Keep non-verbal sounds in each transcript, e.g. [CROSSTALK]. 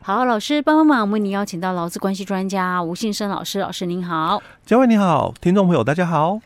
好，老师帮帮忙，我们为您邀请到劳资关系专家吴信生老师，老师您好，嘉惠你好，听众朋友大家好。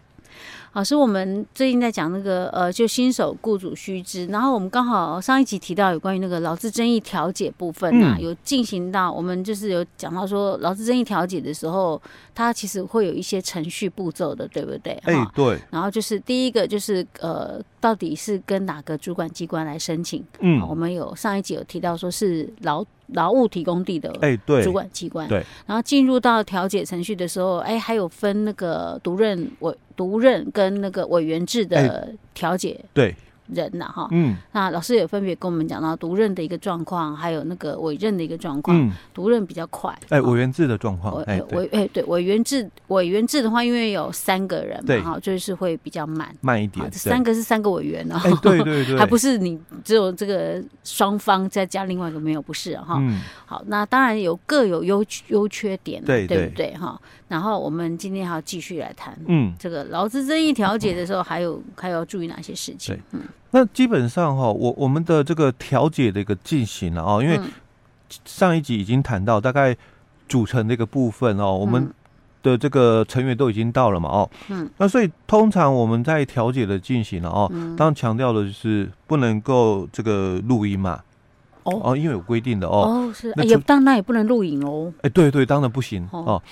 老师，我们最近在讲那个呃，就新手雇主须知，然后我们刚好上一集提到有关于那个劳资争议调解部分啊，嗯、有进行到我们就是有讲到说劳资争议调解的时候，它其实会有一些程序步骤的，对不对？哎、欸，对。然后就是第一个就是呃，到底是跟哪个主管机关来申请？嗯，我们有上一集有提到说是劳。劳务提供地的哎，对，主管机关，对，然后进入到调解程序的时候，哎，还有分那个独任委、独任跟那个委员制的调解，对。人呐，哈，嗯，那老师也分别跟我们讲到独任的一个状况，还有那个委任的一个状况。嗯，独任比较快，哎，委员制的状况，哎，委，哎，对，委员制，委员制的话，因为有三个人嘛，哈，就是会比较慢，慢一点。这三个是三个委员哦，哎，对对 [LAUGHS] 对，还不是你只有这个双方再加另外一个没有，不是哈。嗯，好，那当然有各有优优缺点，对。对不对哈？然后我们今天还要继续来谈，嗯，这个劳资争议调解的时候，还有还要注意哪些事情？嗯。那基本上哈，我我们的这个调解的一个进行了哦，因为上一集已经谈到大概组成的一个部分哦，我们的这个成员都已经到了嘛哦，嗯，那所以通常我们在调解的进行了哦，当然强调的就是不能够这个录音嘛，哦。哦，因为有规定的哦，哦是，也当然也不能录影哦，哎对对，当然不行哦。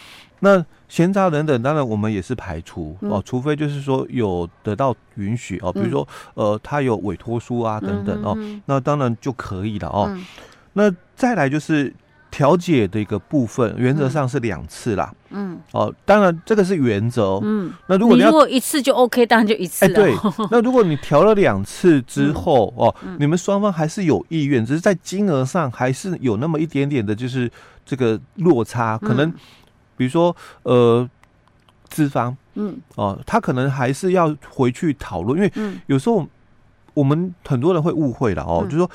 那闲杂人等，当然我们也是排除哦，除非就是说有得到允许哦，比如说呃，他有委托书啊等等哦，那当然就可以了哦。那再来就是调解的一个部分，原则上是两次啦。嗯，哦，当然这个是原则。嗯，那如果你要如果一次就 OK，当然就一次。哎，对。[LAUGHS] 那如果你调了两次之后哦，你们双方还是有意愿，只是在金额上还是有那么一点点的，就是这个落差，可能。比如说，呃，资方，嗯，哦、呃，他可能还是要回去讨论，因为有时候我们很多人会误会了哦，嗯、就是说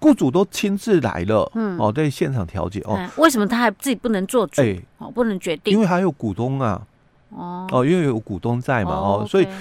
雇主都亲自来了，嗯，哦，在现场调解哦、嗯，为什么他还自己不能做主？哦，不能决定，因为还有股东啊，哦，哦，因为有股东在嘛，哦，所以他。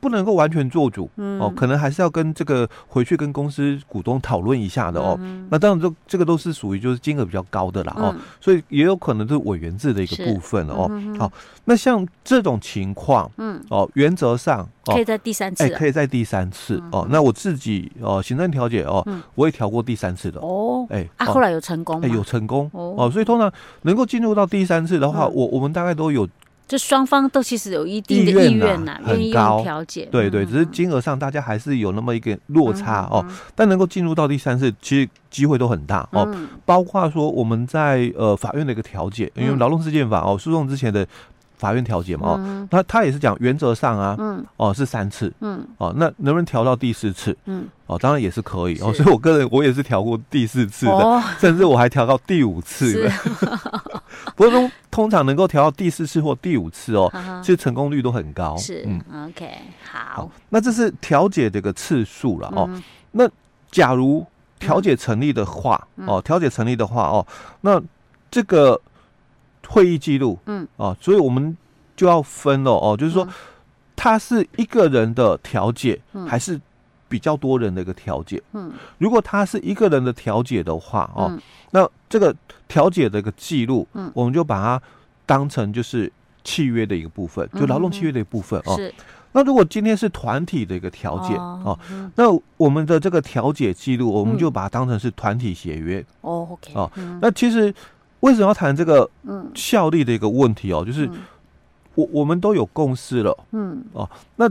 不能够完全做主、嗯、哦，可能还是要跟这个回去跟公司股东讨论一下的哦。嗯、那当然，这这个都是属于就是金额比较高的啦、嗯、哦，所以也有可能是委员制的一个部分哦。嗯、好，那像这种情况，嗯，哦，原则上、哦、可以在第三次、啊，哎、欸，可以在第三次、嗯、哦。那我自己哦，行政调解哦，嗯、我也调过第三次的哦。哎、欸，啊，后来有成功吗？哎、欸，有成功哦，哦。所以通常能够进入到第三次的话，嗯、我我们大概都有。就双方都其实有一定的意愿呐，愿意调解，对对，只是金额上大家还是有那么一个落差哦。但能够进入到第三次，其实机会都很大哦。包括说我们在呃法院的一个调解，因为劳动事件法哦诉讼之前的法院调解嘛哦，那他也是讲原则上啊，嗯哦是三次，嗯哦，那能不能调到第四次？嗯哦，当然也是可以哦。所以我个人我也是调过第四次的，甚至我还调到第五次的。[LAUGHS] 不过通通常能够调到第四次或第五次哦，其实成功率都很高。是，嗯，OK，好，那这是调解这个次数了哦。那假如调解成立的话哦，调解成立的话哦，那这个会议记录，嗯，哦，所以我们就要分了哦，就是说，他是一个人的调解，还是比较多人的一个调解？嗯，如果他是一个人的调解的话哦，那这个。调解的一个记录，嗯，我们就把它当成就是契约的一个部分，就劳动契约的一部分哦。是。那如果今天是团体的一个调解哦，那我们的这个调解记录，我们就把它当成是团体协约哦。OK。哦，那其实为什么要谈这个效力的一个问题哦？就是我我们都有共识了，嗯哦，那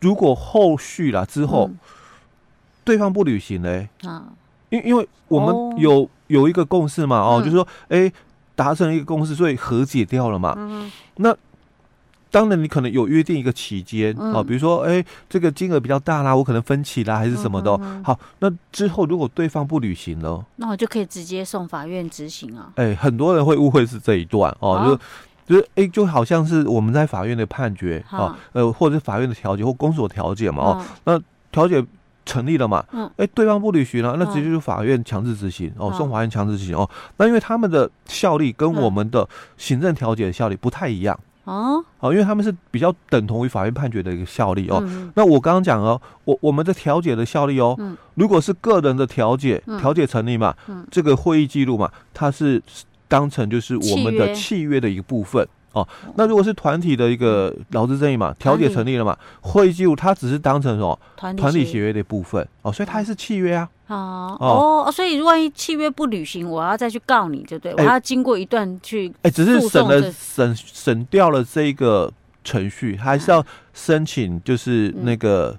如果后续了之后，对方不履行呢？啊，因因为我们有。有一个共识嘛？哦，嗯、就是说，哎、欸，达成一个共识，所以和解掉了嘛。嗯、那当然，你可能有约定一个期间啊，嗯、比如说，哎、欸，这个金额比较大啦，我可能分期啦，还是什么的。好，那之后如果对方不履行了，那我就可以直接送法院执行啊。哎、欸，很多人会误会是这一段哦，啊、就就是哎、欸，就好像是我们在法院的判决啊，呃，或者是法院的调解或公所调解嘛。哦，那调解。成立了嘛？嗯，哎、欸，对方不履行了，那直接就是法院强制执行、嗯、哦，送法院强制执行哦。那因为他们的效力跟我们的行政调解的效力不太一样哦，哦，因为他们是比较等同于法院判决的一个效力哦。嗯、那我刚刚讲哦，我我们的调解的效力哦，嗯、如果是个人的调解，调解成立嘛，嗯、这个会议记录嘛，它是当成就是我们的契约。的一个部分。哦，那如果是团体的一个劳资争议嘛，调解成立了嘛，会议记录它只是当成什么？团体协约的部分。哦，所以它还是契约啊。哦。哦，所以万一契约不履行，我要再去告你就对，我要经过一段去哎，只是省了省省掉了这个程序，还是要申请就是那个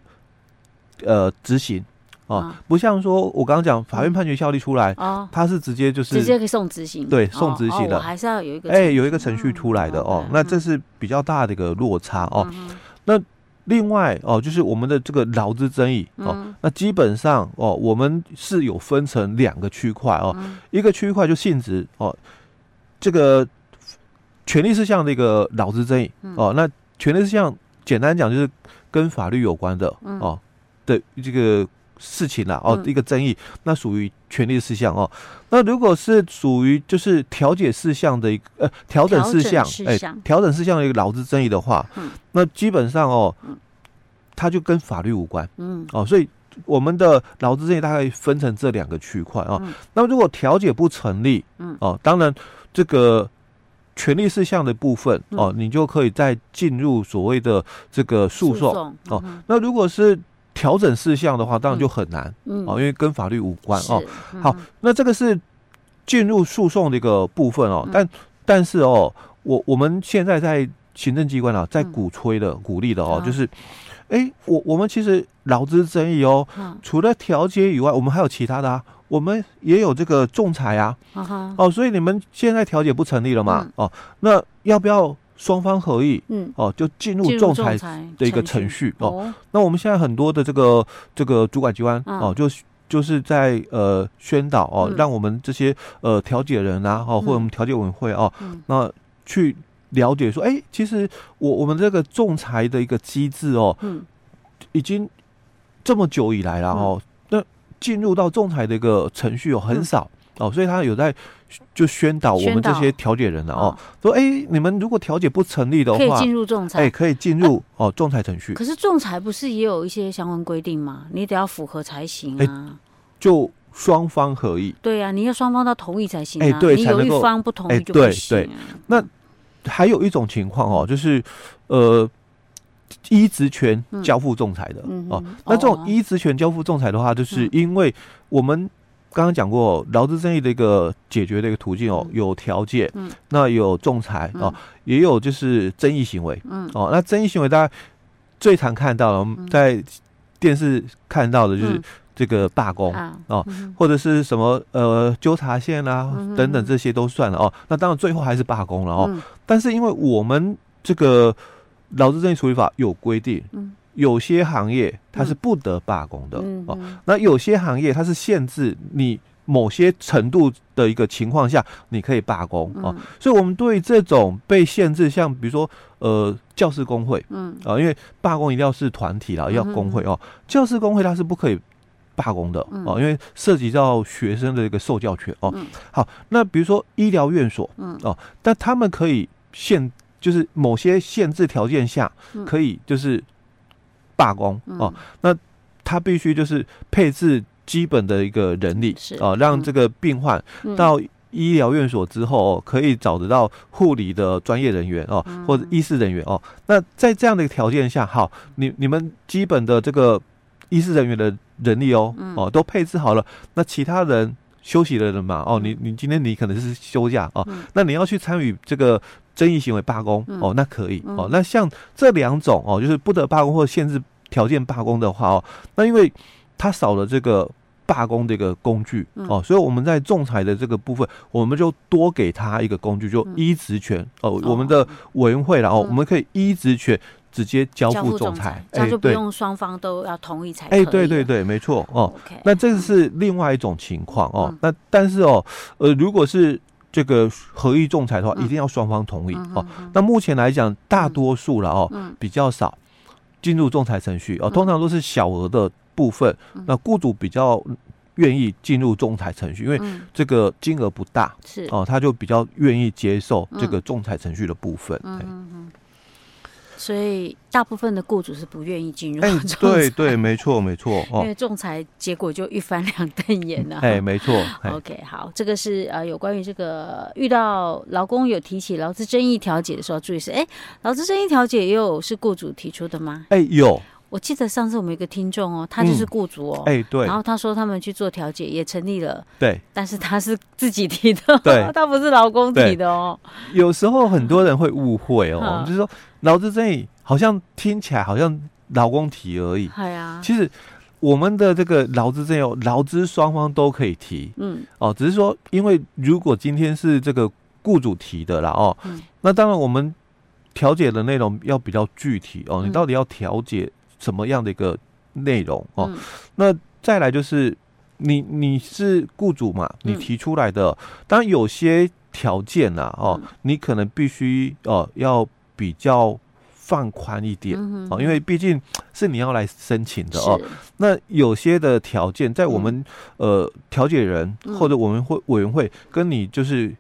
呃执行。哦，不像说，我刚刚讲法院判决效力出来，哦，他是直接就是直接可以送执行，对，送执行的，还是要有一个哎，有一个程序出来的哦，那这是比较大的一个落差哦。那另外哦，就是我们的这个劳资争议哦，那基本上哦，我们是有分成两个区块哦，一个区块就性质哦，这个权利事项的一个劳资争议哦，那权利事项简单讲就是跟法律有关的哦的这个。事情了哦，一个争议，那属于权利事项哦。那如果是属于就是调解事项的一个呃调整事项，哎，调整事项的一个劳资争议的话，那基本上哦，它就跟法律无关，嗯。哦，所以我们的劳资争议大概分成这两个区块哦。那么如果调解不成立，嗯。哦，当然这个权利事项的部分哦，你就可以再进入所谓的这个诉讼哦。那如果是调整事项的话，当然就很难，嗯，哦，因为跟法律无关哦。好，那这个是进入诉讼的一个部分哦。但但是哦，我我们现在在行政机关啊，在鼓吹的、鼓励的哦，就是，哎，我我们其实劳资争议哦，除了调解以外，我们还有其他的啊，我们也有这个仲裁啊，哦，所以你们现在调解不成立了嘛？哦，那要不要？双方合意，嗯，哦，就进入仲裁的一个程序。哦。那我们现在很多的这个这个主管机关哦，就就是在呃宣导哦，让我们这些呃调解人啊，哦，或者我们调解委员会哦，那去了解说，哎，其实我我们这个仲裁的一个机制哦，嗯，已经这么久以来了哦，那进入到仲裁的一个程序哦很少哦，所以他有在。就宣导我们这些调解人了哦，说哎，你们如果调解不成立的话，可以进入仲裁，哎，可以进入哦仲裁程序。可是仲裁不是也有一些相关规定吗？你得要符合才行啊。就双方合意。对呀，你要双方都同意才行。哎，对，你有一方不同意就不行。对对。那还有一种情况哦，就是呃，依职权交付仲裁的哦。那这种依职权交付仲裁的话，就是因为我们。刚刚讲过劳资争议的一个解决的一个途径哦，有调解，嗯，那有仲裁哦，也有就是争议行为，嗯，哦，那争议行为大家最常看到的，我们在电视看到的就是这个罢工哦，或者是什么呃纠察线啊等等这些都算了哦，那当然最后还是罢工了哦，但是因为我们这个劳资争议处理法有规定，嗯。有些行业它是不得罢工的、嗯、哦，那有些行业它是限制你某些程度的一个情况下你可以罢工、嗯、哦，所以我们对这种被限制，像比如说呃教师工会，嗯。啊、呃，因为罢工一定要是团体啦，要工会哦，教师工会它是不可以罢工的哦，因为涉及到学生的一个受教权哦。好，那比如说医疗院所，嗯。哦，但他们可以限，就是某些限制条件下可以就是。罢工哦，那他必须就是配置基本的一个人力哦，让这个病患到医疗院所之后哦，可以找得到护理的专业人员哦，或者医师人员哦。那在这样的一个条件下，好，你你们基本的这个医师人员的人力哦哦都配置好了，那其他人休息的人嘛哦，你你今天你可能是休假哦，那你要去参与这个。争议行为罢工哦，那可以哦。那像这两种哦，就是不得罢工或限制条件罢工的话哦，那因为它少了这个罢工的一个工具哦，所以我们在仲裁的这个部分，我们就多给他一个工具，就依职权哦。我们的委员会然后我们可以依职权直接交付仲裁，这样就不用双方都要同意才可以。哎，对对对，没错哦。那这个是另外一种情况哦。那但是哦，呃，如果是这个合议仲裁的话，一定要双方同意哦。那目前来讲，大多数了哦，比较少进入仲裁程序哦。通常都是小额的部分，那雇主比较愿意进入仲裁程序，因为这个金额不大，是哦，他就比较愿意接受这个仲裁程序的部分。嗯嗯。所以大部分的雇主是不愿意进入。哎，[LAUGHS] 对对，没错没错。因为仲裁结果就一翻两瞪眼了。哎，没错。OK，好，这个是呃有关于这个遇到劳工有提起劳资争议调解的时候注意是，哎，劳资争议调解也有是雇主提出的吗？哎，有。我记得上次我们有一个听众哦，他就是雇主哦，哎对，然后他说他们去做调解也成立了，对，但是他是自己提的，对，[LAUGHS] 他不是劳工提的哦。有时候很多人会误会哦，就是说劳资争议。好像听起来好像劳工提而已，系啊。其实我们的这个劳资争议，劳资双方都可以提，嗯，哦，只是说，因为如果今天是这个雇主提的啦，哦，嗯，那当然我们调解的内容要比较具体哦，你到底要调解什么样的一个内容哦？嗯，那再来就是你你是雇主嘛，你提出来的，当然有些条件呐，哦，你可能必须哦要比较。放宽一点哦，因为毕竟是你要来申请的哦。那有些的条件，在我们呃调解人或者我们会委员会跟你就是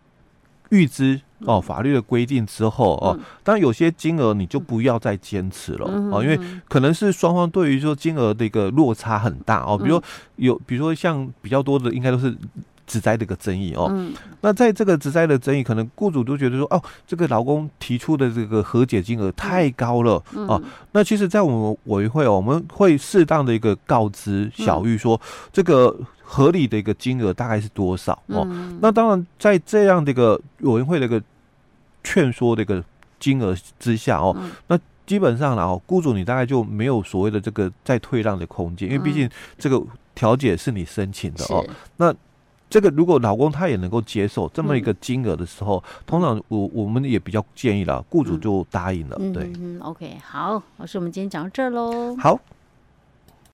预支哦法律的规定之后哦，当然有些金额你就不要再坚持了哦，因为可能是双方对于说金额的一个落差很大哦。比如有，比如说像比较多的，应该都是。职灾的一个争议哦，嗯、那在这个职灾的争议，可能雇主都觉得说，哦，这个劳工提出的这个和解金额太高了、嗯、哦。那其实，在我们委员会哦，我们会适当的一个告知小玉说，这个合理的一个金额大概是多少哦。嗯、那当然，在这样的一个委员会的一个劝说的一个金额之下哦，嗯、那基本上然后雇主你大概就没有所谓的这个再退让的空间，因为毕竟这个调解是你申请的哦。是那这个如果老公他也能够接受这么一个金额的时候，嗯、通常我我们也比较建议了，雇主就答应了。嗯、对，嗯，OK，好，老师，我们今天讲到这儿喽。好。